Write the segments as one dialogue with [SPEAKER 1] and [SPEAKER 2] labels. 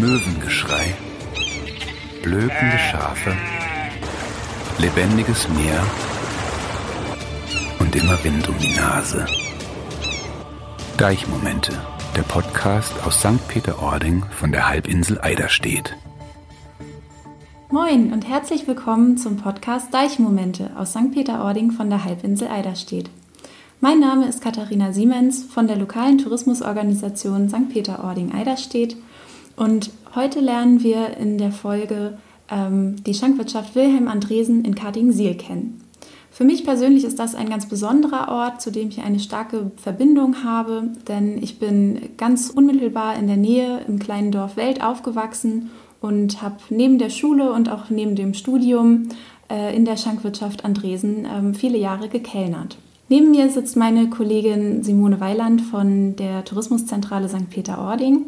[SPEAKER 1] Möwengeschrei, blökende Schafe, lebendiges Meer und immer Wind um die Nase. Deichmomente, der Podcast aus St. Peter-Ording von der Halbinsel Eiderstedt.
[SPEAKER 2] Moin und herzlich willkommen zum Podcast Deichmomente aus St. Peter-Ording von der Halbinsel Eiderstedt. Mein Name ist Katharina Siemens von der lokalen Tourismusorganisation St. Peter-Ording-Eiderstedt und heute lernen wir in der Folge ähm, die Schankwirtschaft Wilhelm Andresen in Karting-Siel kennen. Für mich persönlich ist das ein ganz besonderer Ort, zu dem ich eine starke Verbindung habe, denn ich bin ganz unmittelbar in der Nähe im kleinen Dorf Welt aufgewachsen und habe neben der Schule und auch neben dem Studium äh, in der Schankwirtschaft Andresen äh, viele Jahre gekellnert. Neben mir sitzt meine Kollegin Simone Weiland von der Tourismuszentrale St. Peter-Ording.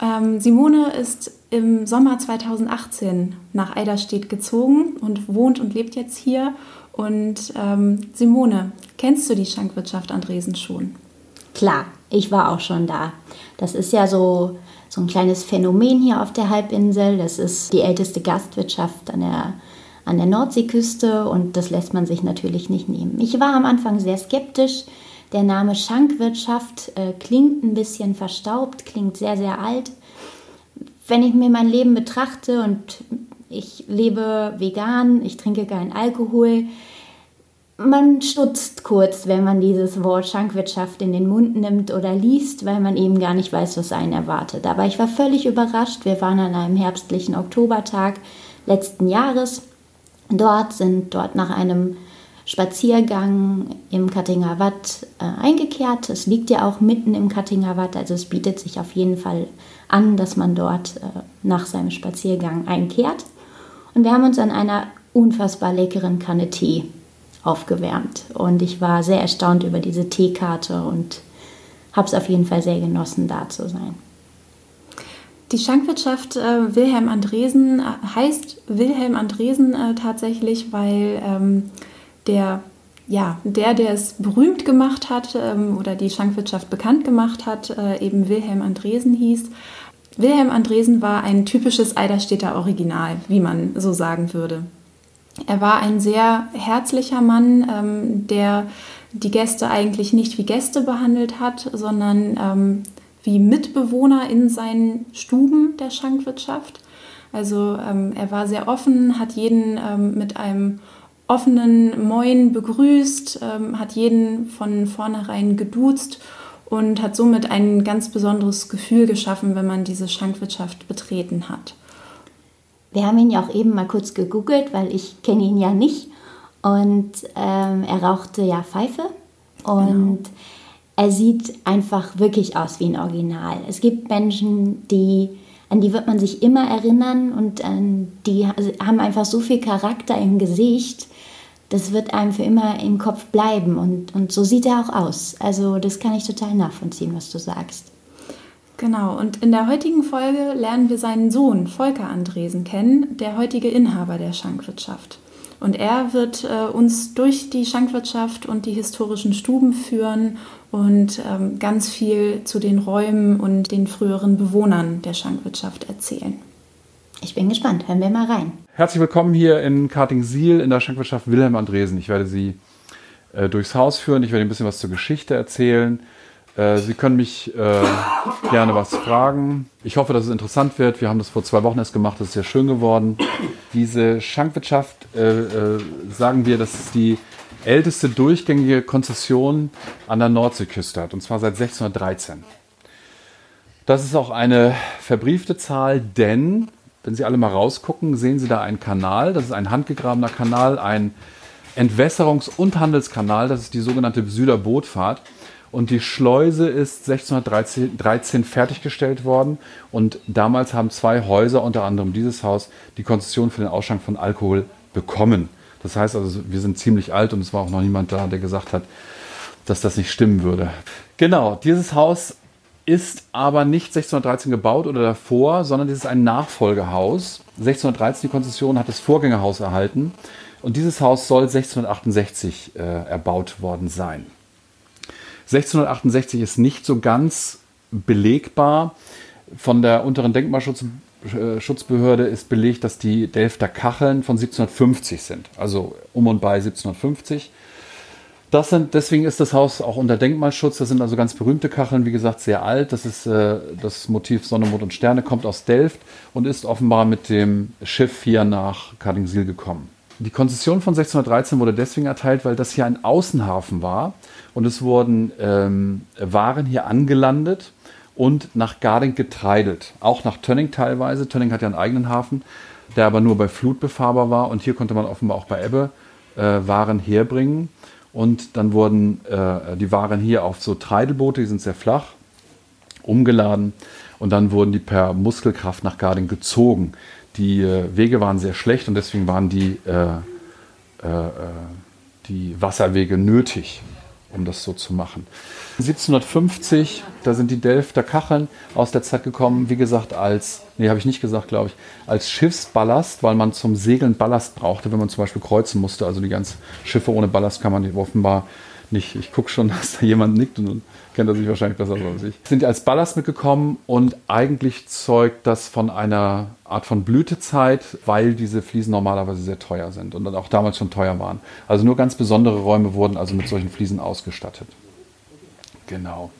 [SPEAKER 2] Ähm, Simone ist im Sommer 2018 nach Eiderstedt gezogen und wohnt und lebt jetzt hier. Und ähm, Simone, kennst du die Schankwirtschaft Andresen schon?
[SPEAKER 3] Klar, ich war auch schon da. Das ist ja so, so ein kleines Phänomen hier auf der Halbinsel. Das ist die älteste Gastwirtschaft an der an der Nordseeküste und das lässt man sich natürlich nicht nehmen. Ich war am Anfang sehr skeptisch. Der Name Schankwirtschaft äh, klingt ein bisschen verstaubt, klingt sehr, sehr alt. Wenn ich mir mein Leben betrachte und ich lebe vegan, ich trinke keinen Alkohol, man stutzt kurz, wenn man dieses Wort Schankwirtschaft in den Mund nimmt oder liest, weil man eben gar nicht weiß, was einen erwartet. Aber ich war völlig überrascht. Wir waren an einem herbstlichen Oktobertag letzten Jahres dort, sind dort nach einem Spaziergang im Kattinger Watt äh, eingekehrt. Es liegt ja auch mitten im Kattinger Watt, also es bietet sich auf jeden Fall an, dass man dort äh, nach seinem Spaziergang einkehrt. Und wir haben uns an einer unfassbar leckeren Kanne Tee aufgewärmt. Und ich war sehr erstaunt über diese Teekarte und habe es auf jeden Fall sehr genossen, da zu sein.
[SPEAKER 2] Die Schankwirtschaft äh, Wilhelm Andresen äh, heißt Wilhelm Andresen äh, tatsächlich, weil ähm, der, ja, der, der es berühmt gemacht hat ähm, oder die Schankwirtschaft bekannt gemacht hat, äh, eben Wilhelm Andresen hieß. Wilhelm Andresen war ein typisches Eiderstädter Original, wie man so sagen würde. Er war ein sehr herzlicher Mann, ähm, der die Gäste eigentlich nicht wie Gäste behandelt hat, sondern ähm, wie Mitbewohner in seinen Stuben der Schankwirtschaft. Also ähm, er war sehr offen, hat jeden ähm, mit einem offenen Moin begrüßt, ähm, hat jeden von vornherein geduzt und hat somit ein ganz besonderes Gefühl geschaffen, wenn man diese Schankwirtschaft betreten hat.
[SPEAKER 3] Wir haben ihn ja auch eben mal kurz gegoogelt, weil ich kenne ihn ja nicht. Und ähm, er rauchte ja Pfeife. Und genau er sieht einfach wirklich aus wie ein Original. Es gibt Menschen, die, an die wird man sich immer erinnern und ähm, die haben einfach so viel Charakter im Gesicht, das wird einem für immer im Kopf bleiben und, und so sieht er auch aus. Also das kann ich total nachvollziehen, was du sagst.
[SPEAKER 2] Genau, und in der heutigen Folge lernen wir seinen Sohn Volker Andresen kennen, der heutige Inhaber der Schankwirtschaft. Und er wird äh, uns durch die Schankwirtschaft und die historischen Stuben führen und ähm, ganz viel zu den Räumen und den früheren Bewohnern der Schankwirtschaft erzählen.
[SPEAKER 3] Ich bin gespannt, hören wir mal rein.
[SPEAKER 4] Herzlich willkommen hier in Karting-Siel in der Schankwirtschaft Wilhelm Andresen. Ich werde Sie äh, durchs Haus führen, ich werde Ihnen ein bisschen was zur Geschichte erzählen. Äh, Sie können mich äh, gerne was fragen. Ich hoffe, dass es interessant wird. Wir haben das vor zwei Wochen erst gemacht, das ist sehr schön geworden. Diese Schankwirtschaft, äh, äh, sagen wir, das ist die älteste durchgängige Konzession an der Nordseeküste hat, und zwar seit 1613. Das ist auch eine verbriefte Zahl, denn, wenn Sie alle mal rausgucken, sehen Sie da einen Kanal, das ist ein handgegrabener Kanal, ein Entwässerungs- und Handelskanal, das ist die sogenannte Süder Bootfahrt. Und die Schleuse ist 1613 fertiggestellt worden. Und damals haben zwei Häuser, unter anderem dieses Haus, die Konzession für den Ausschank von Alkohol bekommen. Das heißt also, wir sind ziemlich alt und es war auch noch niemand da, der gesagt hat, dass das nicht stimmen würde. Genau, dieses Haus ist aber nicht 1613 gebaut oder davor, sondern es ist ein Nachfolgehaus. 1613 die Konzession hat das Vorgängerhaus erhalten und dieses Haus soll 1668 äh, erbaut worden sein. 1668 ist nicht so ganz belegbar. Von der unteren Denkmalschutzbehörde ist belegt, dass die Delfter Kacheln von 1750 sind, also um und bei 1750. Das sind, deswegen ist das Haus auch unter Denkmalschutz. Das sind also ganz berühmte Kacheln, wie gesagt, sehr alt. Das ist äh, das Motiv Sonne, Mond und Sterne, kommt aus Delft und ist offenbar mit dem Schiff hier nach Kardingsil gekommen. Die Konzession von 1613 wurde deswegen erteilt, weil das hier ein Außenhafen war und es wurden ähm, Waren hier angelandet und nach Garding getreidelt. Auch nach Tönning teilweise. Tönning hat ja einen eigenen Hafen, der aber nur bei Flut befahrbar war und hier konnte man offenbar auch bei Ebbe äh, Waren herbringen. Und dann wurden äh, die Waren hier auf so Treidelboote, die sind sehr flach, umgeladen. Und dann wurden die per Muskelkraft nach Garding gezogen. Die äh, Wege waren sehr schlecht und deswegen waren die, äh, äh, äh die Wasserwege nötig um das so zu machen. 1750, da sind die Delfter Kacheln aus der Zeit gekommen, wie gesagt, als, nee, habe ich nicht gesagt, glaube ich, als Schiffsballast, weil man zum Segeln Ballast brauchte, wenn man zum Beispiel kreuzen musste. Also die ganzen Schiffe ohne Ballast kann man offenbar nicht. Ich gucke schon, dass da jemand nickt und kennt er sich wahrscheinlich besser als ich. Sind als Ballast mitgekommen und eigentlich zeugt das von einer Art von Blütezeit, weil diese Fliesen normalerweise sehr teuer sind und dann auch damals schon teuer waren. Also nur ganz besondere Räume wurden also mit solchen Fliesen ausgestattet. Genau.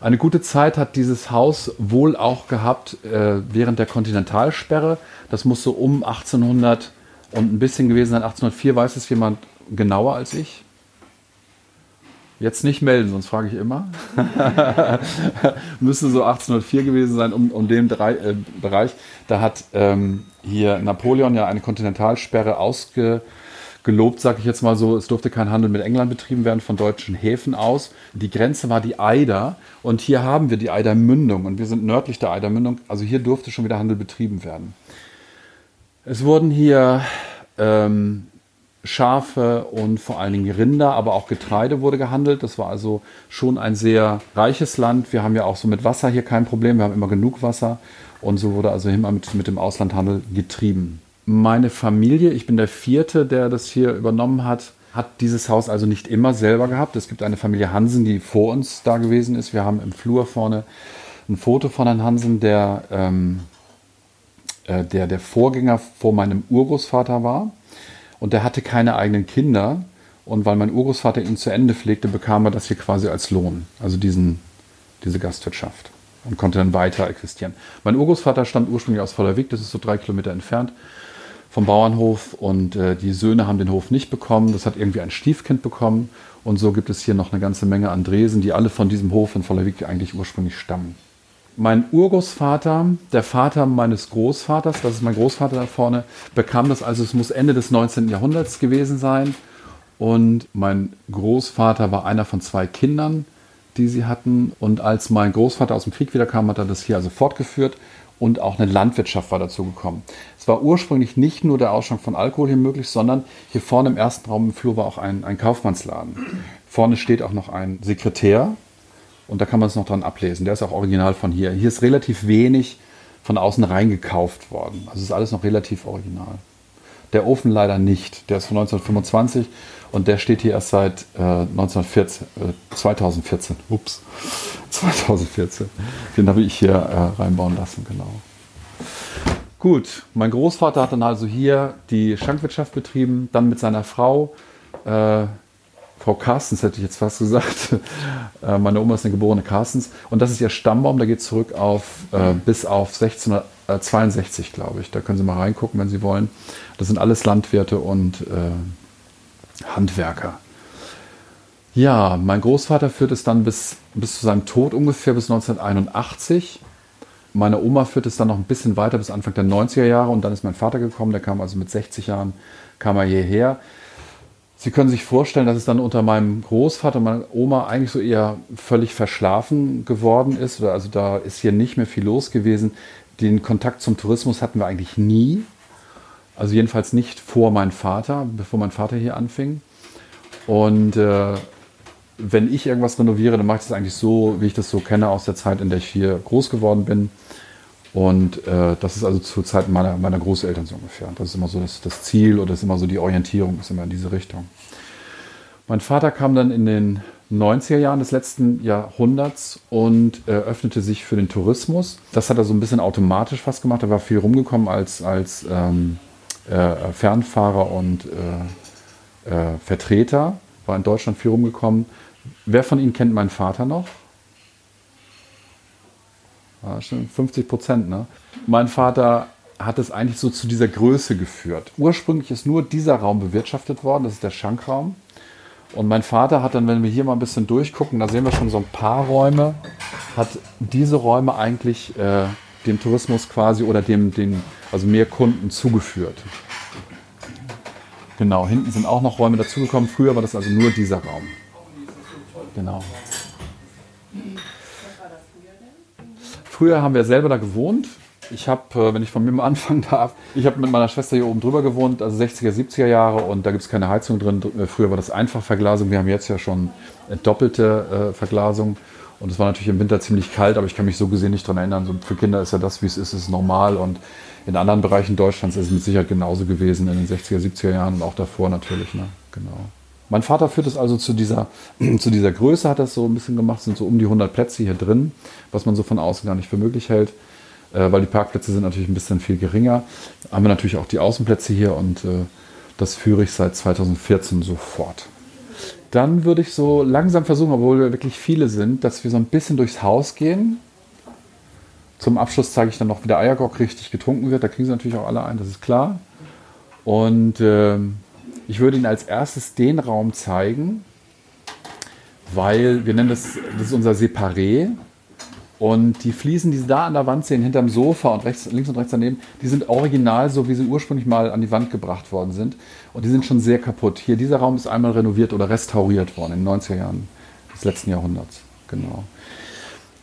[SPEAKER 4] Eine gute Zeit hat dieses Haus wohl auch gehabt äh, während der Kontinentalsperre. Das muss so um 1800 und ein bisschen gewesen sein. 1804 weiß es jemand genauer als ich. Jetzt nicht melden, sonst frage ich immer. Müsste so 1804 gewesen sein, um, um den drei, äh, Bereich. Da hat ähm, hier Napoleon ja eine Kontinentalsperre ausgelobt, sage ich jetzt mal so. Es durfte kein Handel mit England betrieben werden von deutschen Häfen aus. Die Grenze war die Eider und hier haben wir die Eidermündung und wir sind nördlich der Eidermündung. Also hier durfte schon wieder Handel betrieben werden. Es wurden hier ähm, Schafe und vor allen Dingen Rinder, aber auch Getreide wurde gehandelt. Das war also schon ein sehr reiches Land. Wir haben ja auch so mit Wasser hier kein Problem. Wir haben immer genug Wasser. Und so wurde also immer mit, mit dem Auslandhandel getrieben. Meine Familie, ich bin der vierte, der das hier übernommen hat, hat dieses Haus also nicht immer selber gehabt. Es gibt eine Familie Hansen, die vor uns da gewesen ist. Wir haben im Flur vorne ein Foto von Herrn Hansen, der, ähm, äh, der der Vorgänger vor meinem Urgroßvater war. Und der hatte keine eigenen Kinder. Und weil mein Urgroßvater ihn zu Ende pflegte, bekam er das hier quasi als Lohn. Also diesen, diese Gastwirtschaft. Und konnte dann weiter existieren. Mein Urgroßvater stammt ursprünglich aus Vollerwig, das ist so drei Kilometer entfernt vom Bauernhof. Und äh, die Söhne haben den Hof nicht bekommen. Das hat irgendwie ein Stiefkind bekommen. Und so gibt es hier noch eine ganze Menge Andresen, die alle von diesem Hof in Vollerwig eigentlich ursprünglich stammen mein Urgroßvater, der Vater meines Großvaters, das ist mein Großvater da vorne, bekam das, also es muss Ende des 19. Jahrhunderts gewesen sein. Und mein Großvater war einer von zwei Kindern, die sie hatten. Und als mein Großvater aus dem Krieg wiederkam, hat er das hier also fortgeführt und auch eine Landwirtschaft war dazu gekommen. Es war ursprünglich nicht nur der Ausschank von Alkohol hier möglich, sondern hier vorne im ersten Raum im Flur war auch ein, ein Kaufmannsladen. Vorne steht auch noch ein Sekretär, und da kann man es noch dran ablesen. Der ist auch original von hier. Hier ist relativ wenig von außen reingekauft worden. Also ist alles noch relativ original. Der Ofen leider nicht. Der ist von 1925 und der steht hier erst seit äh, 1914, äh, 2014. Ups, 2014. Den habe ich hier äh, reinbauen lassen, genau. Gut, mein Großvater hat dann also hier die Schankwirtschaft betrieben, dann mit seiner Frau. Äh, Frau Carstens hätte ich jetzt fast gesagt. Äh, meine Oma ist eine geborene Carstens. Und das ist ihr Stammbaum, der geht zurück auf äh, bis auf 1662, glaube ich. Da können Sie mal reingucken, wenn Sie wollen. Das sind alles Landwirte und äh, Handwerker. Ja, mein Großvater führt es dann bis, bis zu seinem Tod ungefähr bis 1981. Meine Oma führt es dann noch ein bisschen weiter bis Anfang der 90er Jahre und dann ist mein Vater gekommen, der kam also mit 60 Jahren, kam er hierher. Sie können sich vorstellen, dass es dann unter meinem Großvater meiner Oma eigentlich so eher völlig verschlafen geworden ist. Also da ist hier nicht mehr viel los gewesen. Den Kontakt zum Tourismus hatten wir eigentlich nie. Also jedenfalls nicht vor meinem Vater, bevor mein Vater hier anfing. Und äh, wenn ich irgendwas renoviere, dann mache ich das eigentlich so, wie ich das so kenne aus der Zeit, in der ich hier groß geworden bin. Und äh, das ist also zur Zeit meiner, meiner Großeltern so ungefähr. Das ist immer so das, das Ziel oder das ist immer so die Orientierung, ist immer in diese Richtung. Mein Vater kam dann in den 90er Jahren des letzten Jahrhunderts und äh, öffnete sich für den Tourismus. Das hat er so ein bisschen automatisch fast gemacht. Er war viel rumgekommen als, als ähm, äh, Fernfahrer und äh, äh Vertreter, war in Deutschland viel rumgekommen. Wer von Ihnen kennt meinen Vater noch? Ja, 50 Prozent, ne? Mein Vater hat es eigentlich so zu dieser Größe geführt. Ursprünglich ist nur dieser Raum bewirtschaftet worden, das ist der Schankraum. Und mein Vater hat dann, wenn wir hier mal ein bisschen durchgucken, da sehen wir schon so ein paar Räume, hat diese Räume eigentlich äh, dem Tourismus quasi oder dem, dem, also mehr Kunden zugeführt. Genau, hinten sind auch noch Räume dazugekommen. Früher war das also nur dieser Raum. Genau. Früher haben wir selber da gewohnt. Ich habe, äh, wenn ich von mir mal anfangen darf, ich habe mit meiner Schwester hier oben drüber gewohnt, also 60er, 70er Jahre und da gibt es keine Heizung drin. Äh, früher war das Einfachverglasung. Wir haben jetzt ja schon doppelte äh, Verglasung. Und es war natürlich im Winter ziemlich kalt, aber ich kann mich so gesehen nicht daran erinnern. So für Kinder ist ja das, wie es ist, ist normal. Und in anderen Bereichen Deutschlands ist es mit Sicherheit genauso gewesen, in den 60er, 70er Jahren und auch davor natürlich. Ne? Genau. Mein Vater führt es also zu dieser, zu dieser Größe, hat das so ein bisschen gemacht, sind so um die 100 Plätze hier drin, was man so von außen gar nicht für möglich hält, äh, weil die Parkplätze sind natürlich ein bisschen viel geringer. Haben wir natürlich auch die Außenplätze hier und äh, das führe ich seit 2014 sofort. Dann würde ich so langsam versuchen, obwohl wir wirklich viele sind, dass wir so ein bisschen durchs Haus gehen. Zum Abschluss zeige ich dann noch, wie der Eiergock richtig getrunken wird. Da kriegen sie natürlich auch alle ein, das ist klar. Und äh, ich würde Ihnen als erstes den Raum zeigen, weil wir nennen das, das ist unser Separé. Und die Fliesen, die Sie da an der Wand sehen, hinterm Sofa und rechts, links und rechts daneben, die sind original, so wie sie ursprünglich mal an die Wand gebracht worden sind. Und die sind schon sehr kaputt. Hier, dieser Raum ist einmal renoviert oder restauriert worden in den 90er Jahren des letzten Jahrhunderts. Genau.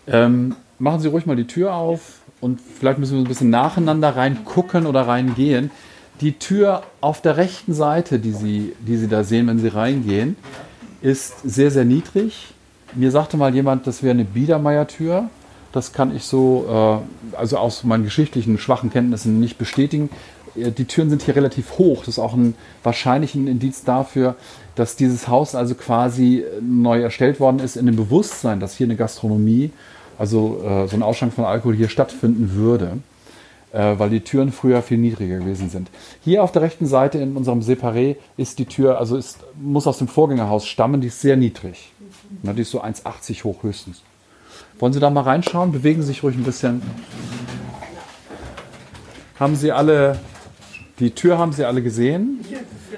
[SPEAKER 4] Ähm, machen Sie ruhig mal die Tür auf und vielleicht müssen wir ein bisschen nacheinander reingucken oder reingehen. Die Tür auf der rechten Seite, die Sie, die Sie da sehen, wenn Sie reingehen, ist sehr, sehr niedrig. Mir sagte mal jemand, das wäre eine Biedermeier-Tür. Das kann ich so, äh, also aus meinen geschichtlichen schwachen Kenntnissen nicht bestätigen. Äh, die Türen sind hier relativ hoch. Das ist auch ein wahrscheinlich ein Indiz dafür, dass dieses Haus also quasi neu erstellt worden ist in dem Bewusstsein, dass hier eine Gastronomie, also äh, so ein Ausschank von Alkohol hier stattfinden würde, äh, weil die Türen früher viel niedriger gewesen sind. Hier auf der rechten Seite in unserem Separé ist die Tür, also ist, muss aus dem Vorgängerhaus stammen, die ist sehr niedrig. Die ist so 1,80 hoch höchstens. Wollen Sie da mal reinschauen? Bewegen Sie sich ruhig ein bisschen. Haben Sie alle, die Tür haben Sie alle gesehen?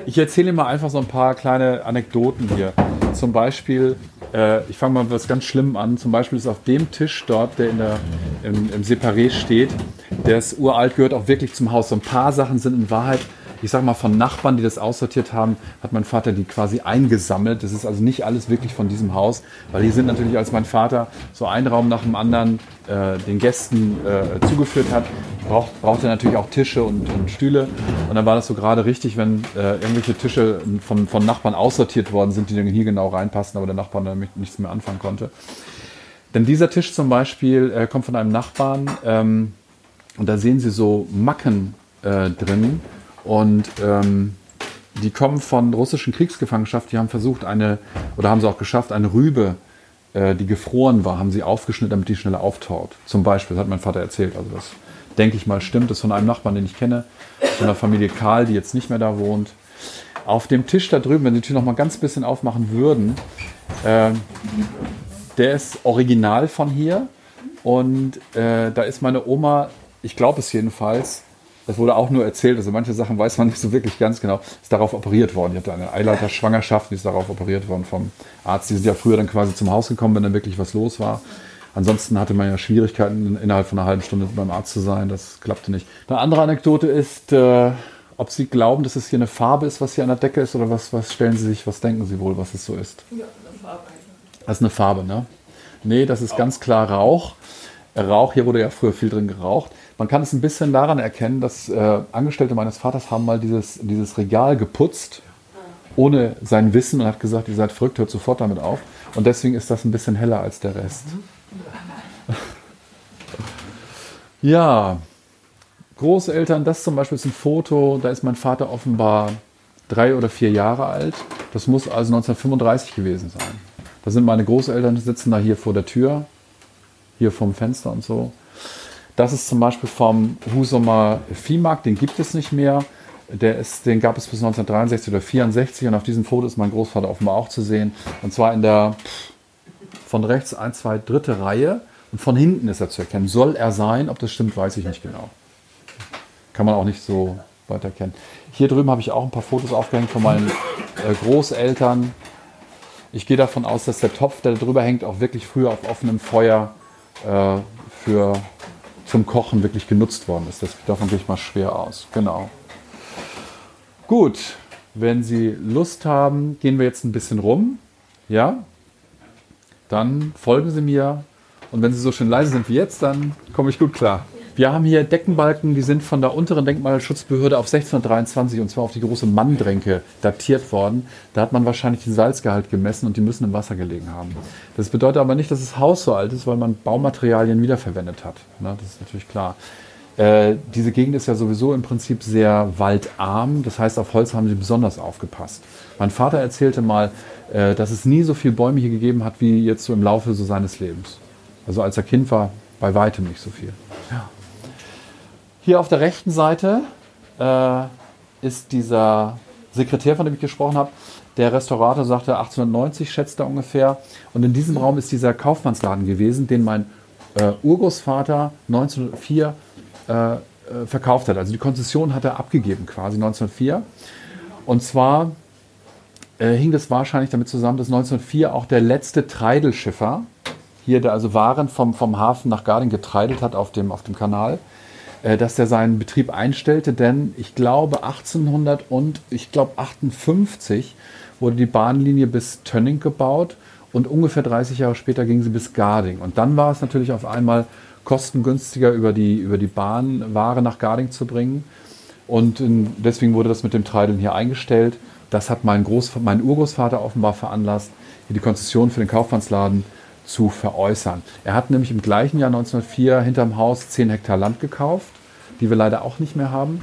[SPEAKER 4] Ich erzähle mal einfach so ein paar kleine Anekdoten hier. Zum Beispiel, äh, ich fange mal was ganz Schlimmem an. Zum Beispiel ist auf dem Tisch dort, der in der, im, im Separé steht, der ist uralt, gehört auch wirklich zum Haus. So ein paar Sachen sind in Wahrheit ich sag mal, von Nachbarn, die das aussortiert haben, hat mein Vater die quasi eingesammelt. Das ist also nicht alles wirklich von diesem Haus, weil hier sind natürlich, als mein Vater so einen Raum nach dem anderen äh, den Gästen äh, zugeführt hat, braucht, braucht er natürlich auch Tische und, und, Stühle. Und dann war das so gerade richtig, wenn äh, irgendwelche Tische von, von Nachbarn aussortiert worden sind, die dann hier genau reinpassen, aber der Nachbar damit nichts mehr anfangen konnte. Denn dieser Tisch zum Beispiel äh, kommt von einem Nachbarn ähm, und da sehen Sie so Macken äh, drin und ähm, die kommen von russischen Kriegsgefangenschaft. Die haben versucht, eine, oder haben sie auch geschafft, eine Rübe, äh, die gefroren war, haben sie aufgeschnitten, damit die schneller auftaut. Zum Beispiel, das hat mein Vater erzählt. Also das denke ich mal stimmt. Das ist von einem Nachbarn, den ich kenne, von der Familie Karl, die jetzt nicht mehr da wohnt. Auf dem Tisch da drüben, wenn Sie die Tür noch mal ganz bisschen aufmachen würden, äh, der ist original von hier. Und äh, da ist meine Oma, ich glaube es jedenfalls, das wurde auch nur erzählt, also manche Sachen weiß man nicht so wirklich ganz genau, ist darauf operiert worden. Die hatte eine Eileiterschwangerschaft, die ist darauf operiert worden vom Arzt. Die sind ja früher dann quasi zum Haus gekommen, wenn dann wirklich was los war. Ansonsten hatte man ja Schwierigkeiten, innerhalb von einer halben Stunde beim Arzt zu sein. Das klappte nicht. Eine andere Anekdote ist, äh, ob Sie glauben, dass es hier eine Farbe ist, was hier an der Decke ist, oder was, was stellen Sie sich, was denken Sie wohl, was es so ist? Ja, eine Farbe. Das ist eine Farbe, ne? Nee, das ist ganz klar Rauch. Rauch, hier wurde ja früher viel drin geraucht. Man kann es ein bisschen daran erkennen, dass äh, Angestellte meines Vaters haben mal dieses, dieses Regal geputzt, ohne sein Wissen und hat gesagt, ihr seid verrückt, hört sofort damit auf. Und deswegen ist das ein bisschen heller als der Rest. ja, Großeltern, das zum Beispiel ist ein Foto, da ist mein Vater offenbar drei oder vier Jahre alt. Das muss also 1935 gewesen sein. Da sind meine Großeltern, sitzen da hier vor der Tür, hier vorm Fenster und so. Das ist zum Beispiel vom Husumer Viehmarkt, den gibt es nicht mehr. Der ist, den gab es bis 1963 oder 64 und auf diesem Foto ist mein Großvater offenbar auch zu sehen. Und zwar in der von rechts ein, zwei, dritte Reihe und von hinten ist er zu erkennen. Soll er sein? Ob das stimmt, weiß ich nicht genau. Kann man auch nicht so weit erkennen. Hier drüben habe ich auch ein paar Fotos aufgehängt von meinen äh, Großeltern. Ich gehe davon aus, dass der Topf, der drüber hängt, auch wirklich früher auf offenem Feuer äh, für, zum Kochen wirklich genutzt worden ist. Das davon gehe ich mal schwer aus. Genau. Gut, wenn Sie Lust haben, gehen wir jetzt ein bisschen rum. Ja? Dann folgen Sie mir. Und wenn Sie so schön leise sind wie jetzt, dann komme ich gut klar. Wir haben hier Deckenbalken, die sind von der unteren Denkmalschutzbehörde auf 1623 und zwar auf die große Manndränke datiert worden. Da hat man wahrscheinlich den Salzgehalt gemessen und die müssen im Wasser gelegen haben. Das bedeutet aber nicht, dass das Haus so alt ist, weil man Baumaterialien wiederverwendet hat. Ne, das ist natürlich klar. Äh, diese Gegend ist ja sowieso im Prinzip sehr waldarm. Das heißt, auf Holz haben sie besonders aufgepasst. Mein Vater erzählte mal, äh, dass es nie so viele Bäume hier gegeben hat, wie jetzt so im Laufe so seines Lebens. Also als er Kind war, bei weitem nicht so viel. Hier auf der rechten Seite äh, ist dieser Sekretär, von dem ich gesprochen habe. Der Restaurator sagte 1890, schätzt er ungefähr. Und in diesem Raum ist dieser Kaufmannsladen gewesen, den mein äh, Urgroßvater 1904 äh, äh, verkauft hat. Also die Konzession hat er abgegeben quasi 1904. Und zwar äh, hing das wahrscheinlich damit zusammen, dass 1904 auch der letzte Treidelschiffer hier, der also Waren vom, vom Hafen nach Garding getreidelt hat auf dem, auf dem Kanal, dass der seinen Betrieb einstellte, denn ich glaube 1800 und ich glaube 58 wurde die Bahnlinie bis Tönning gebaut und ungefähr 30 Jahre später ging sie bis Garding. Und dann war es natürlich auf einmal kostengünstiger über die, über die Bahn Ware nach Garding zu bringen. Und in, deswegen wurde das mit dem Treideln hier eingestellt. Das hat mein, Groß, mein Urgroßvater offenbar veranlasst, hier die Konzession für den Kaufmannsladen zu veräußern. Er hat nämlich im gleichen Jahr 1904 hinterm Haus 10 Hektar Land gekauft, die wir leider auch nicht mehr haben.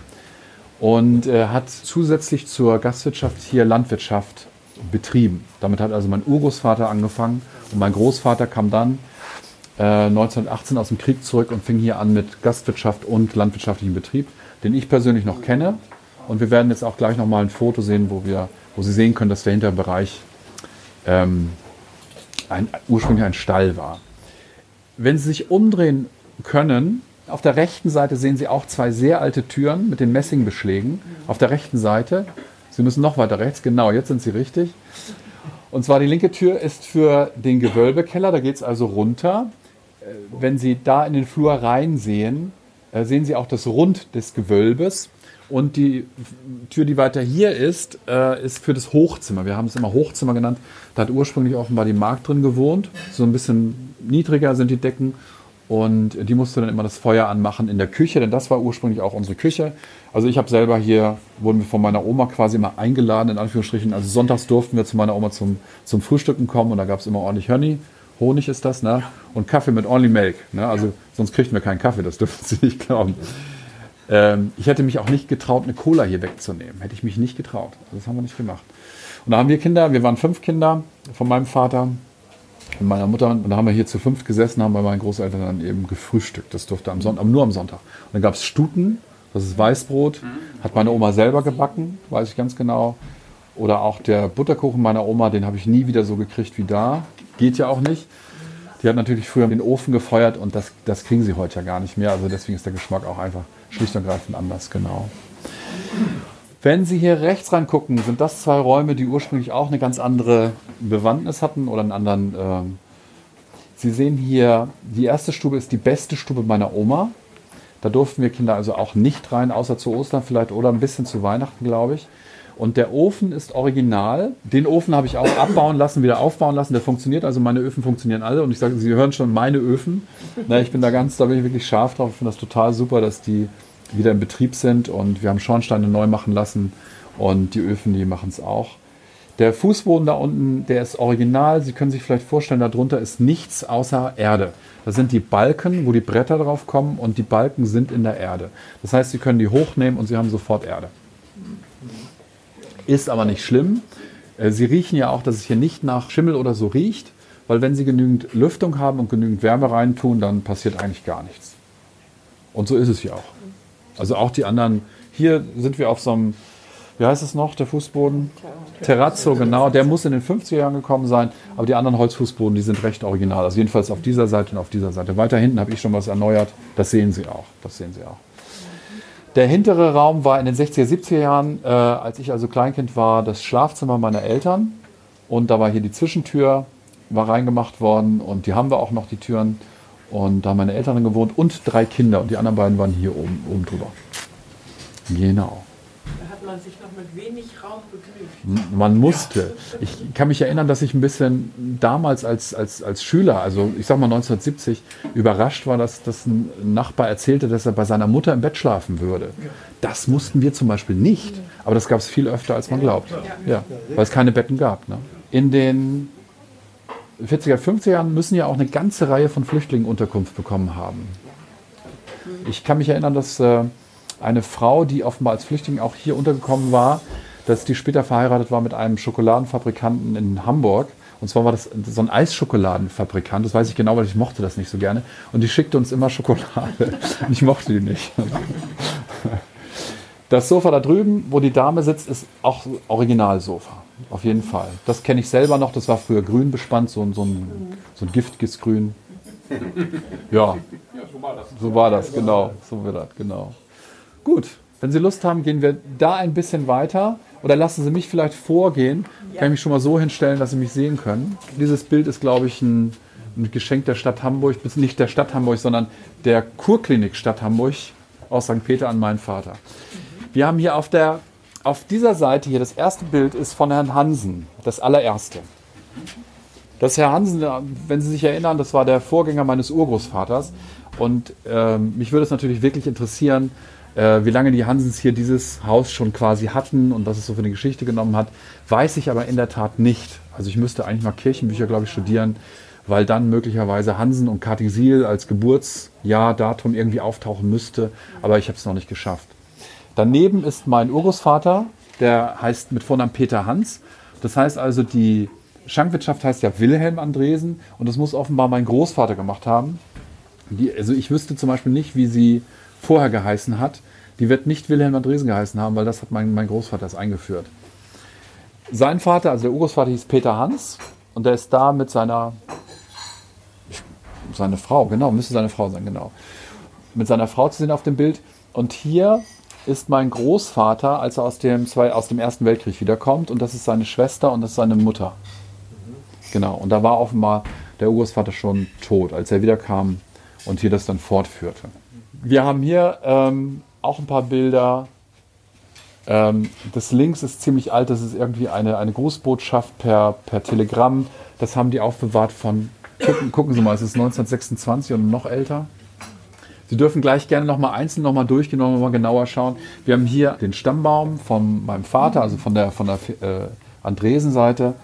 [SPEAKER 4] Und er hat zusätzlich zur Gastwirtschaft hier Landwirtschaft betrieben. Damit hat also mein Urgroßvater angefangen und mein Großvater kam dann 1918 äh, aus dem Krieg zurück und fing hier an mit Gastwirtschaft und landwirtschaftlichem Betrieb, den ich persönlich noch kenne. Und wir werden jetzt auch gleich nochmal ein Foto sehen, wo, wir, wo Sie sehen können, dass der Hinterbereich ähm, ein, ursprünglich ein Stall war. Wenn Sie sich umdrehen können, auf der rechten Seite sehen Sie auch zwei sehr alte Türen mit den Messingbeschlägen. Auf der rechten Seite, Sie müssen noch weiter rechts, genau, jetzt sind Sie richtig. Und zwar die linke Tür ist für den Gewölbekeller, da geht es also runter. Äh, wenn Sie da in den Flur reinsehen, äh, sehen Sie auch das Rund des Gewölbes. Und die Tür, die weiter hier ist, äh, ist für das Hochzimmer. Wir haben es immer Hochzimmer genannt. Da hat ursprünglich offenbar die Markt drin gewohnt. So ein bisschen niedriger sind die Decken. Und die musste dann immer das Feuer anmachen in der Küche, denn das war ursprünglich auch unsere Küche. Also ich habe selber hier, wurden wir von meiner Oma quasi immer eingeladen, in Anführungsstrichen. Also sonntags durften wir zu meiner Oma zum, zum Frühstücken kommen und da gab es immer ordentlich Honey. Honig ist das, ne? Und Kaffee mit Only Milk. Ne? Also sonst kriegten wir keinen Kaffee, das dürfen Sie nicht glauben. Ähm, ich hätte mich auch nicht getraut, eine Cola hier wegzunehmen. Hätte ich mich nicht getraut. Das haben wir nicht gemacht. Und da haben wir Kinder, wir waren fünf Kinder von meinem Vater und meiner Mutter. Und da haben wir hier zu fünf gesessen, haben bei meinen Großeltern dann eben gefrühstückt. Das durfte am Sonntag, nur am Sonntag. Und dann gab es Stuten, das ist Weißbrot, hat meine Oma selber gebacken, weiß ich ganz genau. Oder auch der Butterkuchen meiner Oma, den habe ich nie wieder so gekriegt wie da. Geht ja auch nicht. Die hat natürlich früher den Ofen gefeuert und das, das kriegen sie heute ja gar nicht mehr. Also deswegen ist der Geschmack auch einfach schlicht und ergreifend anders, genau. Wenn Sie hier rechts reingucken, sind das zwei Räume, die ursprünglich auch eine ganz andere Bewandtnis hatten oder einen anderen. Äh Sie sehen hier, die erste Stube ist die beste Stube meiner Oma. Da durften wir Kinder also auch nicht rein, außer zu Ostern vielleicht oder ein bisschen zu Weihnachten, glaube ich. Und der Ofen ist original. Den Ofen habe ich auch abbauen lassen, wieder aufbauen lassen. Der funktioniert. Also meine Öfen funktionieren alle. Und ich sage, Sie hören schon meine Öfen. Na, ich bin da ganz, da bin ich wirklich scharf drauf. Ich finde das total super, dass die wieder in Betrieb sind. Und wir haben Schornsteine neu machen lassen. Und die Öfen, die machen es auch. Der Fußboden da unten, der ist original. Sie können sich vielleicht vorstellen, darunter ist nichts außer Erde. Das sind die Balken, wo die Bretter drauf kommen und die Balken sind in der Erde. Das heißt, Sie können die hochnehmen und Sie haben sofort Erde. Ist aber nicht schlimm. Äh, Sie riechen ja auch, dass es hier nicht nach Schimmel oder so riecht. weil wenn Sie genügend Lüftung haben und genügend Wärme reintun, dann passiert eigentlich gar nichts. Und so ist es hier auch. Also auch die anderen, hier sind wir auf so einem, wie heißt es noch, der Fußboden? Terrazzo, genau. Der muss in den 50er Jahren gekommen sein, aber die anderen Holzfußboden, die sind recht original. Also jedenfalls auf dieser Seite und auf dieser Seite. Weiter hinten habe ich schon was erneuert. Das sehen Sie auch. Das sehen Sie auch. Der hintere Raum war in den 60er, 70er Jahren, äh, als ich also Kleinkind war, das Schlafzimmer meiner Eltern. Und da war hier die Zwischentür, war reingemacht worden und die haben wir auch noch, die Türen. Und da haben meine Eltern gewohnt und drei Kinder und die anderen beiden waren hier oben, oben drüber. Genau.
[SPEAKER 5] Man sich noch mit wenig Raum begnügt.
[SPEAKER 4] Man musste. Ich kann mich erinnern, dass ich ein bisschen damals als, als, als Schüler, also ich sag mal 1970, überrascht war, dass, dass ein Nachbar erzählte, dass er bei seiner Mutter im Bett schlafen würde. Das mussten wir zum Beispiel nicht, aber das gab es viel öfter, als man glaubt. Ja, weil es keine Betten gab. Ne? In den 40er, 50er Jahren müssen ja auch eine ganze Reihe von Flüchtlingen Unterkunft bekommen haben. Ich kann mich erinnern, dass äh, eine Frau, die offenbar als Flüchtling auch hier untergekommen war, dass die später verheiratet war mit einem Schokoladenfabrikanten in Hamburg. Und zwar war das so ein Eisschokoladenfabrikant, das weiß ich genau, weil ich mochte das nicht so gerne. Und die schickte uns immer Schokolade. Und ich mochte die nicht. Das Sofa da drüben, wo die Dame sitzt, ist auch Originalsofa. Auf jeden Fall. Das kenne ich selber noch. Das war früher grün bespannt, so, ein- so, ein, so ein giftiges Grün. Ja, so war das, genau. So war das, genau. Gut, wenn Sie Lust haben, gehen wir da ein bisschen weiter. Oder lassen Sie mich vielleicht vorgehen. Kann ich mich schon mal so hinstellen, dass Sie mich sehen können. Dieses Bild ist, glaube ich, ein, ein Geschenk der Stadt Hamburg. Nicht der Stadt Hamburg, sondern der Kurklinik Stadt Hamburg aus St. Peter an meinen Vater. Wir haben hier auf der auf dieser Seite hier, das erste Bild ist von Herrn Hansen, das allererste. Das Herr Hansen, wenn Sie sich erinnern, das war der Vorgänger meines Urgroßvaters. Und ähm, mich würde es natürlich wirklich interessieren, äh, wie lange die Hansens hier dieses Haus schon quasi hatten und was es so für eine Geschichte genommen hat. Weiß ich aber in der Tat nicht. Also ich müsste eigentlich mal Kirchenbücher, glaube ich, studieren, weil dann möglicherweise Hansen und Kartisil als Geburtsjahr, Datum irgendwie auftauchen müsste. Aber ich habe es noch nicht geschafft. Daneben ist mein Urgroßvater, der heißt mit Vornamen Peter Hans. Das heißt also, die Schankwirtschaft heißt ja Wilhelm Andresen und das muss offenbar mein Großvater gemacht haben. Die, also ich wüsste zum Beispiel nicht, wie sie vorher geheißen hat. Die wird nicht Wilhelm Andresen geheißen haben, weil das hat mein, mein Großvater erst eingeführt. Sein Vater, also der Urgroßvater hieß Peter Hans und der ist da mit seiner seine Frau, genau, müsste seine Frau sein, genau. Mit seiner Frau zu sehen auf dem Bild. Und hier ist mein Großvater, als er aus dem, zwei, aus dem Ersten Weltkrieg wiederkommt. Und das ist seine Schwester und das ist seine Mutter. Genau. Und da war offenbar der Urgroßvater schon tot, als er wiederkam und hier das dann fortführte. Wir haben hier ähm, auch ein paar Bilder. Ähm, das links ist ziemlich alt, das ist irgendwie eine, eine Grußbotschaft per, per Telegramm. Das haben die aufbewahrt von, gucken, gucken Sie mal, es ist 1926 und noch älter. Sie dürfen gleich gerne nochmal einzeln nochmal durchgehen, nochmal genauer schauen. Wir haben hier den Stammbaum von meinem Vater, also von der, von der äh, Andresen-Seite.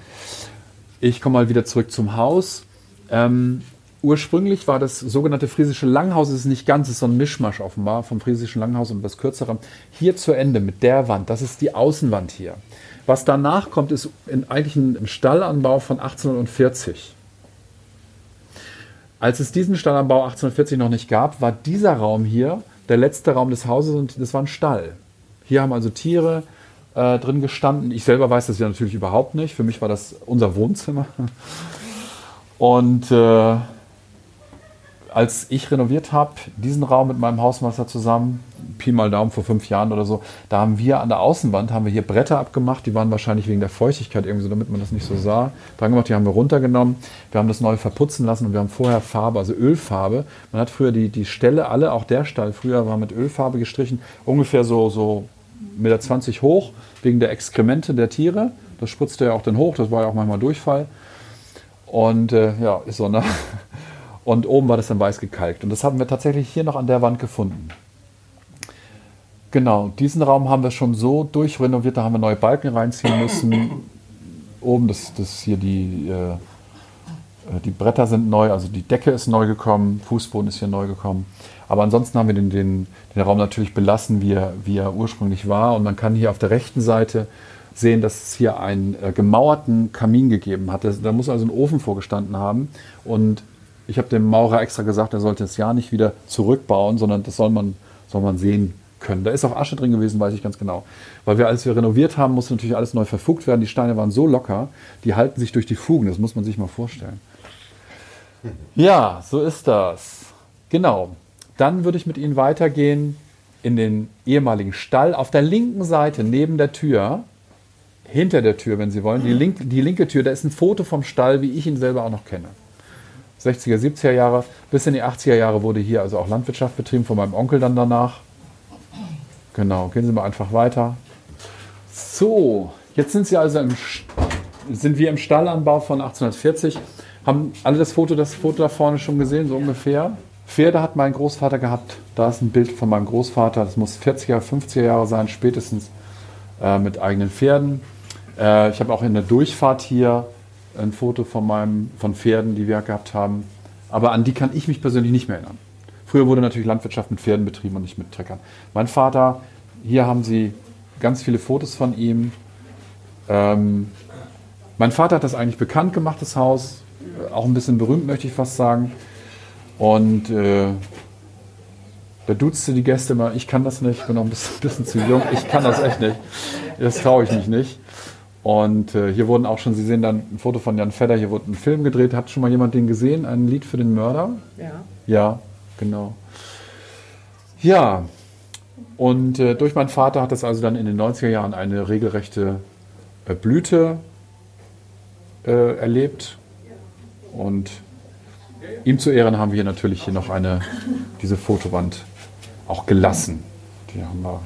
[SPEAKER 4] Ich komme mal wieder zurück zum Haus. Ähm, ursprünglich war das sogenannte friesische Langhaus, es ist nicht ganz, es ist so ein Mischmasch offenbar vom friesischen Langhaus und das kürzere. Hier zu Ende mit der Wand, das ist die Außenwand hier. Was danach kommt, ist eigentlich ein Stallanbau von 1840. Als es diesen Stallanbau 1840 noch nicht gab, war dieser Raum hier der letzte Raum des Hauses und das war ein Stall. Hier haben also Tiere äh, drin gestanden. Ich selber weiß das ja natürlich überhaupt nicht. Für mich war das unser Wohnzimmer. Und äh, als ich renoviert habe, diesen Raum mit meinem Hausmeister zusammen, Pi mal Daumen vor fünf Jahren oder so, da haben wir an der Außenwand haben wir hier Bretter abgemacht, die waren wahrscheinlich wegen der Feuchtigkeit irgendwie so, damit man das nicht so sah, dran gemacht, die haben wir runtergenommen, wir haben das neu verputzen lassen und wir haben vorher Farbe, also Ölfarbe. Man hat früher die, die Ställe alle, auch der Stall früher war mit Ölfarbe gestrichen, ungefähr so, so 1,20 Meter hoch, wegen der Exkremente der Tiere. Das spritzte ja auch dann hoch, das war ja auch manchmal Durchfall. Und äh, ja, ist so, ne? Und oben war das dann weiß gekalkt. Und das haben wir tatsächlich hier noch an der Wand gefunden. Genau, diesen Raum haben wir schon so durchrenoviert, da haben wir neue Balken reinziehen müssen. Oben, das, das hier die, äh, die Bretter sind neu, also die Decke ist neu gekommen, Fußboden ist hier neu gekommen. Aber ansonsten haben wir den, den, den Raum natürlich belassen, wie er, wie er ursprünglich war. Und man kann hier auf der rechten Seite sehen, dass es hier einen äh, gemauerten Kamin gegeben hat. Da muss also ein Ofen vorgestanden haben. Und ich habe dem Maurer extra gesagt, er sollte es ja nicht wieder zurückbauen, sondern das soll man, soll man sehen können. Da ist auch Asche drin gewesen, weiß ich ganz genau. Weil wir, als wir renoviert haben, musste natürlich alles neu verfugt werden. Die Steine waren so locker, die halten sich durch die Fugen. Das muss man sich mal vorstellen. Ja, so ist das. Genau. Dann würde ich mit Ihnen weitergehen in den ehemaligen Stall. Auf der linken Seite, neben der Tür, hinter der Tür, wenn Sie wollen, die, link, die linke Tür, da ist ein Foto vom Stall, wie ich ihn selber auch noch kenne. 60er, 70er Jahre, bis in die 80er Jahre wurde hier also auch Landwirtschaft betrieben, von meinem Onkel dann danach. Genau, gehen Sie mal einfach weiter. So, jetzt sind Sie also im, sind wir im Stallanbau von 1840. Haben alle das Foto, das Foto da vorne schon gesehen, so ungefähr? Pferde hat mein Großvater gehabt. Da ist ein Bild von meinem Großvater. Das muss 40er, 50er Jahre sein, spätestens äh, mit eigenen Pferden. Äh, ich habe auch in der Durchfahrt hier ein Foto von, meinem, von Pferden, die wir gehabt haben. Aber an die kann ich mich persönlich nicht mehr erinnern. Früher wurde natürlich Landwirtschaft mit Pferden betrieben und nicht mit Treckern. Mein Vater, hier haben Sie ganz viele Fotos von ihm. Ähm, mein Vater hat das eigentlich bekannt gemacht, das Haus. Auch ein bisschen berühmt, möchte ich fast sagen. Und äh, da duzte die Gäste immer, ich kann das nicht, ich bin noch ein bisschen, bisschen zu jung, ich kann das echt nicht. Das traue ich mich nicht. Und äh, hier wurden auch schon, Sie sehen dann ein Foto von Jan Fedder, hier wurde ein Film gedreht. Hat schon mal jemand den gesehen? Ein Lied für den Mörder?
[SPEAKER 5] Ja.
[SPEAKER 4] Ja, genau. Ja, und äh, durch meinen Vater hat das also dann in den 90er Jahren eine regelrechte äh, Blüte äh, erlebt. Und ihm zu Ehren haben wir hier natürlich hier noch eine, diese Fotowand auch gelassen. Die haben wir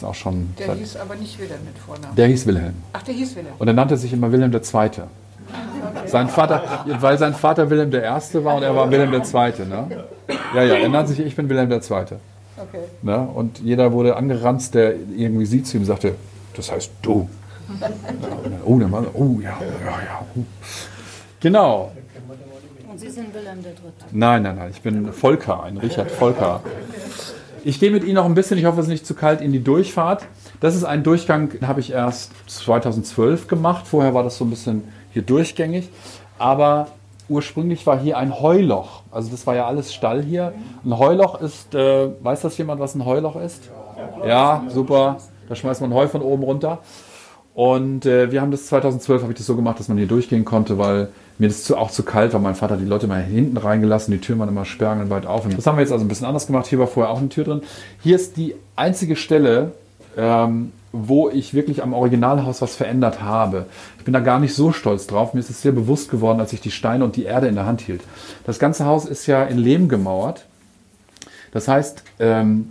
[SPEAKER 4] jetzt auch schon.
[SPEAKER 5] Der
[SPEAKER 4] seit,
[SPEAKER 5] hieß aber nicht Wilhelm mit Vornamen.
[SPEAKER 4] der hieß Wilhelm.
[SPEAKER 5] Ach, der hieß Wilhelm.
[SPEAKER 4] Und er nannte sich immer Wilhelm II. Sein Vater, weil sein Vater Wilhelm I. war und er war Wilhelm II. Ne? Ja, ja, er nannte sich, ich bin Wilhelm II.
[SPEAKER 5] Okay.
[SPEAKER 4] Ne? Und jeder wurde angeranzt, der irgendwie sie zu ihm sagte, das heißt du. Dann, oh, der Mann, oh, ja, ja, ja. oh. Genau.
[SPEAKER 3] Und Sie sind Wilhelm III.
[SPEAKER 4] Nein, nein, nein, ich bin Volker, ein Richard Volker. Ich gehe mit Ihnen noch ein bisschen, ich hoffe, es ist nicht zu kalt, in die Durchfahrt. Das ist ein Durchgang, den habe ich erst 2012 gemacht. Vorher war das so ein bisschen hier durchgängig. Aber ursprünglich war hier ein Heuloch. Also das war ja alles Stall hier. Ein Heuloch ist, äh, weiß das jemand, was ein Heuloch ist? Ja, super. Da schmeißt man Heu von oben runter. Und äh, wir haben das 2012 habe ich das so gemacht, dass man hier durchgehen konnte, weil mir das zu, auch zu kalt war. Mein Vater hat die Leute mal hinten reingelassen, die Türen waren immer sperrangelweit auf. Das haben wir jetzt also ein bisschen anders gemacht. Hier war vorher auch eine Tür drin. Hier ist die einzige Stelle, ähm, wo ich wirklich am Originalhaus was verändert habe. Ich bin da gar nicht so stolz drauf. Mir ist es sehr bewusst geworden, als ich die Steine und die Erde in der Hand hielt. Das ganze Haus ist ja in Lehm gemauert. Das heißt, ähm,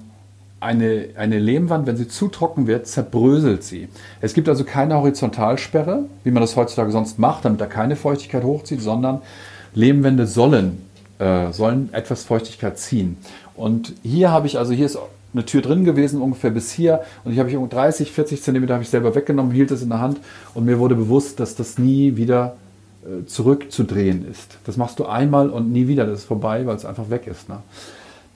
[SPEAKER 4] eine, eine Lehmwand, wenn sie zu trocken wird, zerbröselt sie. Es gibt also keine Horizontalsperre, wie man das heutzutage sonst macht, damit da keine Feuchtigkeit hochzieht, sondern Lehmwände sollen, äh, sollen etwas Feuchtigkeit ziehen. Und hier habe ich, also hier ist eine Tür drin gewesen, ungefähr bis hier. Und ich habe ich um 30, 40 Zentimeter habe ich selber weggenommen, hielt es in der Hand und mir wurde bewusst, dass das nie wieder äh, zurückzudrehen ist. Das machst du einmal und nie wieder, das ist vorbei, weil es einfach weg ist. Ne?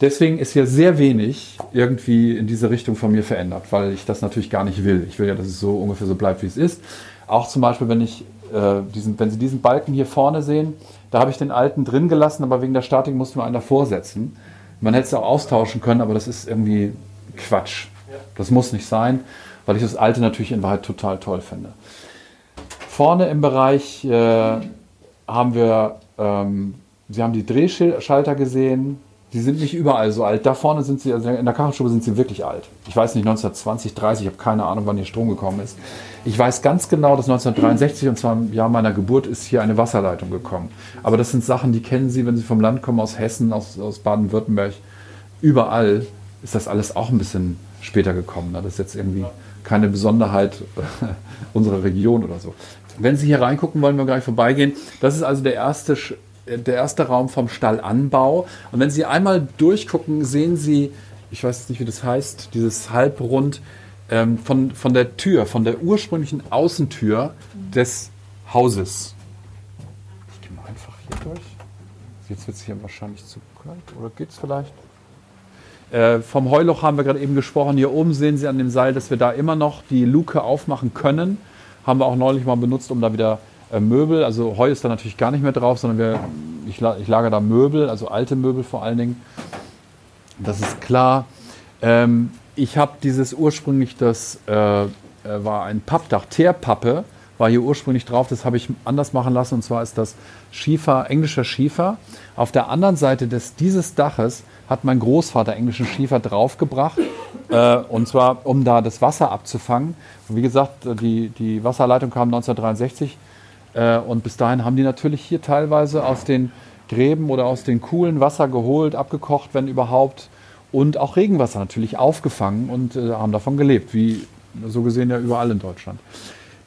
[SPEAKER 4] Deswegen ist hier sehr wenig irgendwie in diese Richtung von mir verändert, weil ich das natürlich gar nicht will. Ich will ja, dass es so ungefähr so bleibt, wie es ist. Auch zum Beispiel, wenn, ich, äh, diesen, wenn Sie diesen Balken hier vorne sehen, da habe ich den alten drin gelassen, aber wegen der Statik mussten wir einen davor setzen. Man hätte es auch austauschen können, aber das ist irgendwie Quatsch. Das muss nicht sein, weil ich das alte natürlich in Wahrheit total toll finde. Vorne im Bereich äh, haben wir, ähm, Sie haben die Drehschalter gesehen, die sind nicht überall so alt. Da vorne sind sie, also in der Kachelstube sind sie wirklich alt. Ich weiß nicht, 1920, 30, ich habe keine Ahnung, wann hier Strom gekommen ist. Ich weiß ganz genau, dass 1963, und zwar im Jahr meiner Geburt, ist hier eine Wasserleitung gekommen. Aber das sind Sachen, die kennen Sie, wenn Sie vom Land kommen, aus Hessen, aus, aus Baden-Württemberg. Überall ist das alles auch ein bisschen später gekommen. Ne? Das ist jetzt irgendwie keine Besonderheit unserer Region oder so. Wenn Sie hier reingucken, wollen wir gleich vorbeigehen. Das ist also der erste der erste Raum vom Stallanbau. Und wenn Sie einmal durchgucken, sehen Sie, ich weiß nicht, wie das heißt, dieses Halbrund ähm, von, von der Tür, von der ursprünglichen Außentür des Hauses. Ich gehe mal einfach hier durch. Jetzt wird es hier wahrscheinlich zu kalt. Oder geht es vielleicht? Äh, vom Heuloch haben wir gerade eben gesprochen. Hier oben sehen Sie an dem Seil, dass wir da immer noch die Luke aufmachen können. haben wir auch neulich mal benutzt, um da wieder äh, Möbel, also Heu ist da natürlich gar nicht mehr drauf, sondern wir, ich, ich lagere da Möbel, also alte Möbel vor allen Dingen. Das ist klar. Ähm, ich habe dieses ursprünglich, das äh, äh, war ein Pappdach, Teerpappe, war hier ursprünglich drauf. Das habe ich anders machen lassen. Und zwar ist das Schiefer, englischer Schiefer. Auf der anderen Seite des, dieses Daches hat mein Großvater englischen Schiefer draufgebracht. Äh, und zwar, um da das Wasser abzufangen. Wie gesagt, die, die Wasserleitung kam 1963. Äh, und bis dahin haben die natürlich hier teilweise aus den Gräben oder aus den Kuhlen Wasser geholt, abgekocht, wenn überhaupt. Und auch Regenwasser natürlich aufgefangen und äh, haben davon gelebt, wie so gesehen ja überall in Deutschland.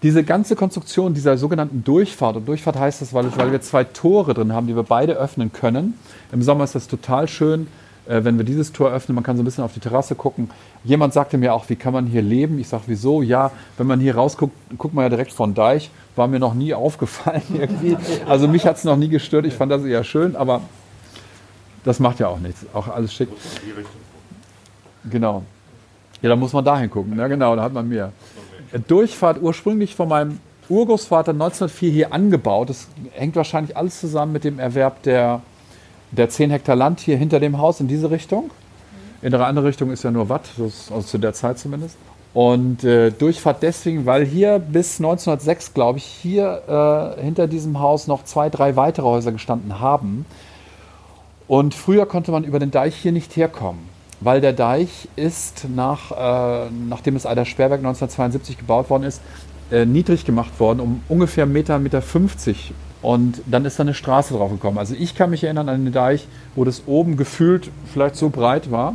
[SPEAKER 4] Diese ganze Konstruktion dieser sogenannten Durchfahrt, und Durchfahrt heißt das, weil, weil wir zwei Tore drin haben, die wir beide öffnen können. Im Sommer ist das total schön, äh, wenn wir dieses Tor öffnen. Man kann so ein bisschen auf die Terrasse gucken. Jemand sagte mir auch, wie kann man hier leben? Ich sage, wieso? Ja, wenn man hier rausguckt, guckt man ja direkt von Deich. War mir noch nie aufgefallen irgendwie. Also mich hat es noch nie gestört. Ich fand das eher schön, aber das macht ja auch nichts. Auch alles schick. Genau. Ja, da muss man dahin gucken. Ja, genau, da hat man mehr. Durchfahrt ursprünglich von meinem Urgroßvater 1904 hier angebaut. Das hängt wahrscheinlich alles zusammen mit dem Erwerb der, der 10 Hektar Land hier hinter dem Haus in diese Richtung. In der andere Richtung ist ja nur Watt, also zu der Zeit zumindest. Und äh, Durchfahrt deswegen, weil hier bis 1906, glaube ich, hier äh, hinter diesem Haus noch zwei, drei weitere Häuser gestanden haben. Und früher konnte man über den Deich hier nicht herkommen, weil der Deich ist, nach, äh, nachdem das Eider Sperrwerk 1972 gebaut worden ist, äh, niedrig gemacht worden, um ungefähr 1,50 Meter, 1,50 Meter. Und dann ist da eine Straße drauf gekommen. Also ich kann mich erinnern an den Deich, wo das oben gefühlt vielleicht so breit war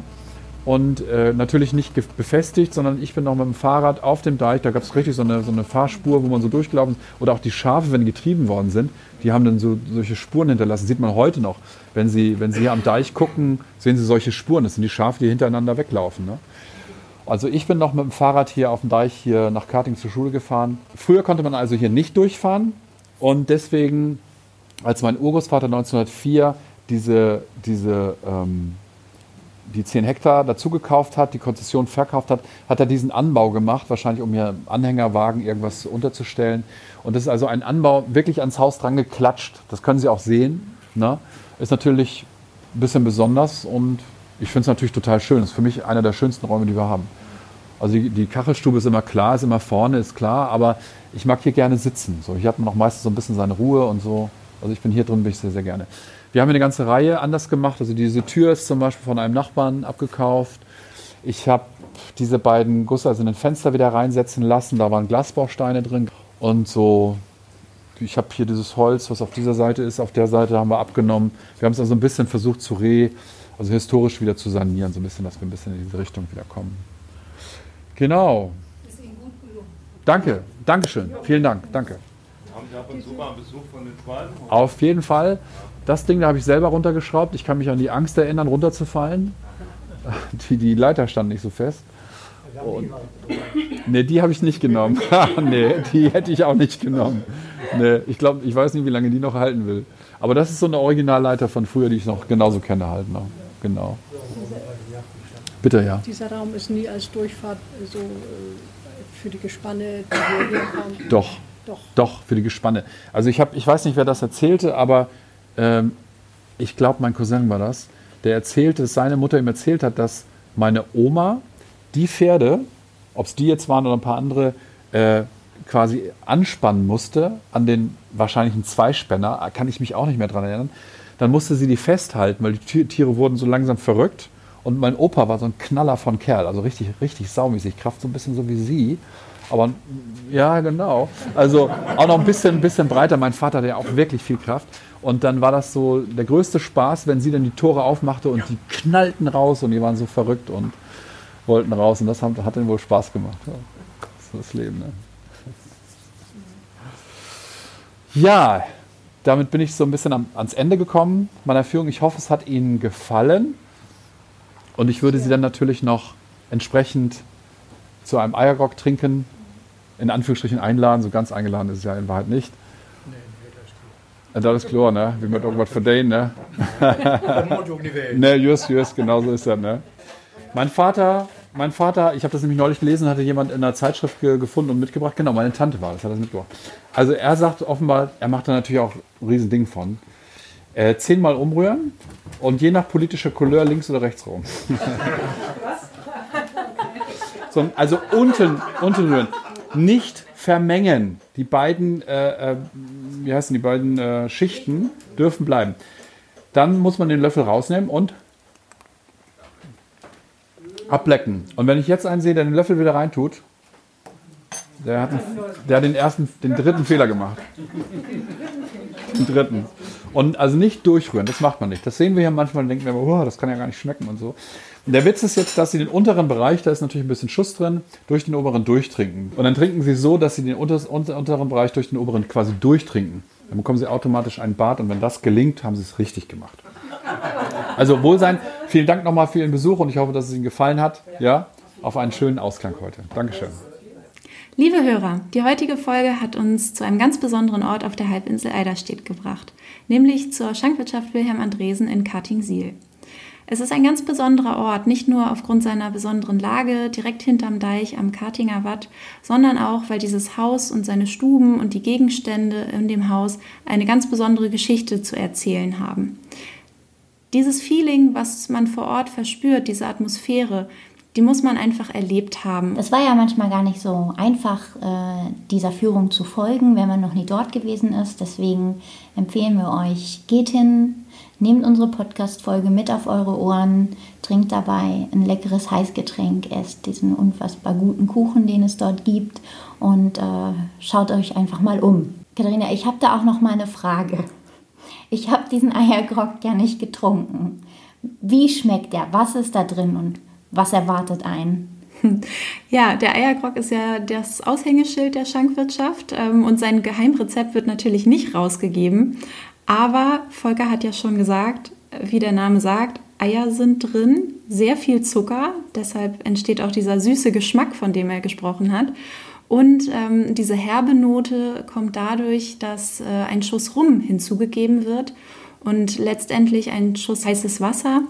[SPEAKER 4] und äh, natürlich nicht befestigt, sondern ich bin noch mit dem Fahrrad auf dem Deich. Da gab es richtig so eine, so eine Fahrspur, wo man so durchgelaufen ist. Oder auch die Schafe, wenn die getrieben worden sind, die haben dann so solche Spuren hinterlassen. Sieht man heute noch. Wenn Sie, wenn Sie hier am Deich gucken, sehen Sie solche Spuren. Das sind die Schafe, die hintereinander weglaufen. Ne? Also ich bin noch mit dem Fahrrad hier auf dem Deich hier nach Karting zur Schule gefahren. Früher konnte man also hier nicht durchfahren und deswegen, als mein Urgroßvater 1904 diese, diese ähm, die 10 Hektar dazu gekauft hat, die Konzession verkauft hat, hat er diesen Anbau gemacht, wahrscheinlich um hier Anhängerwagen irgendwas unterzustellen. Und das ist also ein Anbau wirklich ans Haus dran geklatscht. Das können Sie auch sehen. Ne? Ist natürlich ein bisschen besonders und ich finde es natürlich total schön. Das ist für mich einer der schönsten Räume, die wir haben. Also die, die Kachelstube ist immer klar, ist immer vorne, ist klar, aber ich mag hier gerne sitzen. So, hier hat man auch meistens so ein bisschen seine Ruhe und so. Also ich bin hier drin, bin ich sehr, sehr gerne. Wir haben hier eine ganze Reihe anders gemacht. Also diese Tür ist zum Beispiel von einem Nachbarn abgekauft. Ich habe diese beiden gusseeisernen Fenster wieder reinsetzen lassen. Da waren Glasbausteine drin. Und so, ich habe hier dieses Holz, was auf dieser Seite ist, auf der Seite haben wir abgenommen. Wir haben es also ein bisschen versucht zu re, also historisch wieder zu sanieren, so ein bisschen, dass wir ein bisschen in diese Richtung wieder kommen. Genau. Danke, Dankeschön. Vielen Dank, danke.
[SPEAKER 6] Haben Sie ab und zu mal einen Besuch von den Schweinen?
[SPEAKER 4] Auf jeden Fall. Das Ding, da habe ich selber runtergeschraubt. Ich kann mich an die Angst erinnern, runterzufallen. Die, die Leiter stand nicht so fest. Und, nee, die habe ich nicht genommen. nee, die hätte ich auch nicht genommen. Nee, ich glaube, ich weiß nicht, wie lange die noch halten will. Aber das ist so eine Originalleiter von früher, die ich noch genauso kenne halt noch. Genau. Bitte, ja.
[SPEAKER 5] Dieser Raum ist nie als Durchfahrt so äh, für die Gespanne, die hierher kamen.
[SPEAKER 4] Doch.
[SPEAKER 5] Doch.
[SPEAKER 4] Doch, für die Gespanne. Also ich habe, ich weiß nicht, wer das erzählte, aber ähm, ich glaube, mein Cousin war das. Der erzählte, dass seine Mutter ihm erzählt hat, dass meine Oma die Pferde, ob es die jetzt waren oder ein paar andere, äh, quasi anspannen musste an den wahrscheinlichen Zweispänner. Kann ich mich auch nicht mehr dran erinnern. Dann musste sie die festhalten, weil die Ti- Tiere wurden so langsam verrückt. Und mein Opa war so ein Knaller von Kerl, also richtig, richtig saumäßig. Kraft so ein bisschen so wie sie. Aber ja, genau. Also auch noch ein bisschen, ein bisschen breiter. Mein Vater hatte ja auch wirklich viel Kraft. Und dann war das so der größte Spaß, wenn sie dann die Tore aufmachte und die knallten raus und die waren so verrückt und wollten raus. Und das hat, hat ihnen wohl Spaß gemacht. Ja, das ist das Leben. Ne? Ja, damit bin ich so ein bisschen am, ans Ende gekommen meiner Führung. Ich hoffe, es hat Ihnen gefallen. Und ich würde Sie dann natürlich noch entsprechend zu einem Eiergrog trinken, in Anführungsstrichen einladen. So ganz eingeladen ist es ja in Wahrheit nicht. Nee, das ist klar, ne? Wie man irgendwas verdienen, ne? ne, just, just, genau so ist das, ne? Mein Vater mein Vater, ich habe das nämlich neulich gelesen, hatte jemand in einer Zeitschrift ge gefunden und mitgebracht. Genau, meine Tante war das, hat das mitgebracht. Also er sagt offenbar, er macht da natürlich auch ein Riesending von. Äh, zehnmal umrühren und je nach politischer Couleur links oder rechts rum. so, also unten, unten rühren. Nicht vermengen. Die beiden, äh, äh, wie heißen die beiden äh, Schichten dürfen bleiben. Dann muss man den Löffel rausnehmen und ablecken. Und wenn ich jetzt einen sehe, der den Löffel wieder reintut, der hat, der hat den ersten, den dritten Fehler gemacht. Den dritten. Und also nicht durchrühren, das macht man nicht. Das sehen wir ja manchmal und denken wir, oh, das kann ja gar nicht schmecken und so. Und der Witz ist jetzt, dass Sie den unteren Bereich, da ist natürlich ein bisschen Schuss drin, durch den oberen durchtrinken. Und dann trinken Sie so, dass Sie den unteren Bereich durch den oberen quasi durchtrinken. Dann bekommen Sie automatisch einen Bart und wenn das gelingt, haben Sie es richtig gemacht. Also Wohlsein, vielen Dank nochmal für Ihren Besuch und ich hoffe, dass es Ihnen gefallen hat. Ja, auf einen schönen Ausklang heute. Dankeschön.
[SPEAKER 2] Liebe Hörer, die heutige Folge hat uns zu einem ganz besonderen Ort auf der Halbinsel Eiderstedt gebracht, nämlich zur Schankwirtschaft Wilhelm Andresen in Kartingsiel. Es ist ein ganz besonderer Ort, nicht nur aufgrund seiner besonderen Lage direkt hinterm Deich am Kartinger Watt, sondern auch, weil dieses Haus und seine Stuben und die Gegenstände in dem Haus eine ganz besondere Geschichte zu erzählen haben. Dieses Feeling, was man vor Ort verspürt, diese Atmosphäre, die muss man einfach erlebt haben.
[SPEAKER 3] Es war ja manchmal gar nicht so einfach, äh, dieser Führung zu folgen, wenn man noch nie dort gewesen ist. Deswegen empfehlen wir euch, geht hin, nehmt unsere Podcast-Folge mit auf eure Ohren, trinkt dabei ein leckeres Heißgetränk, esst diesen unfassbar guten Kuchen, den es dort gibt und äh, schaut euch einfach mal um. Katharina, ich habe da auch noch mal eine Frage. Ich habe diesen Eiergrog ja nicht getrunken. Wie schmeckt der? Was ist da drin und was erwartet einen?
[SPEAKER 2] Ja, der Eiergrog ist ja das Aushängeschild der Schankwirtschaft ähm, und sein Geheimrezept wird natürlich nicht rausgegeben. Aber Volker hat ja schon gesagt, wie der Name sagt, Eier sind drin, sehr viel Zucker, deshalb entsteht auch dieser süße Geschmack, von dem er gesprochen hat. Und ähm, diese herbe Note kommt dadurch, dass äh, ein Schuss Rum hinzugegeben wird und letztendlich ein Schuss heißes Wasser,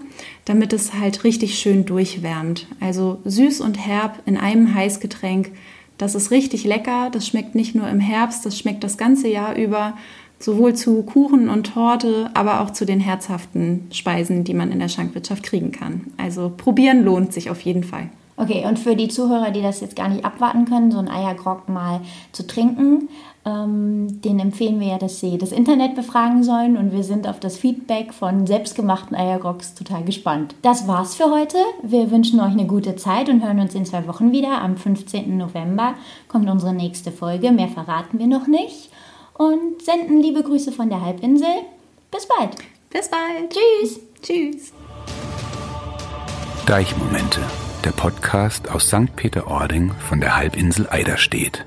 [SPEAKER 2] damit es halt richtig schön durchwärmt. Also süß und herb in einem Heißgetränk. Das ist richtig lecker. Das schmeckt nicht nur im Herbst, das schmeckt das ganze Jahr über. Sowohl zu Kuchen und Torte, aber auch zu den herzhaften Speisen, die man in der Schankwirtschaft kriegen kann. Also probieren lohnt sich auf jeden Fall.
[SPEAKER 3] Okay, und für die Zuhörer, die das jetzt gar nicht abwarten können, so ein Eiergrog mal zu trinken, ähm, den empfehlen wir ja, dass sie das Internet befragen sollen und wir sind auf das Feedback von selbstgemachten Eiergrogs total gespannt. Das war's für heute. Wir wünschen euch eine gute Zeit und hören uns in zwei Wochen wieder. Am 15. November kommt unsere nächste Folge. Mehr verraten wir noch nicht. Und senden liebe Grüße von der Halbinsel. Bis bald.
[SPEAKER 2] Bis bald.
[SPEAKER 3] Tschüss.
[SPEAKER 2] Tschüss.
[SPEAKER 1] Deichmomente, der Podcast aus St. Peter-Ording von der Halbinsel Eiderstedt.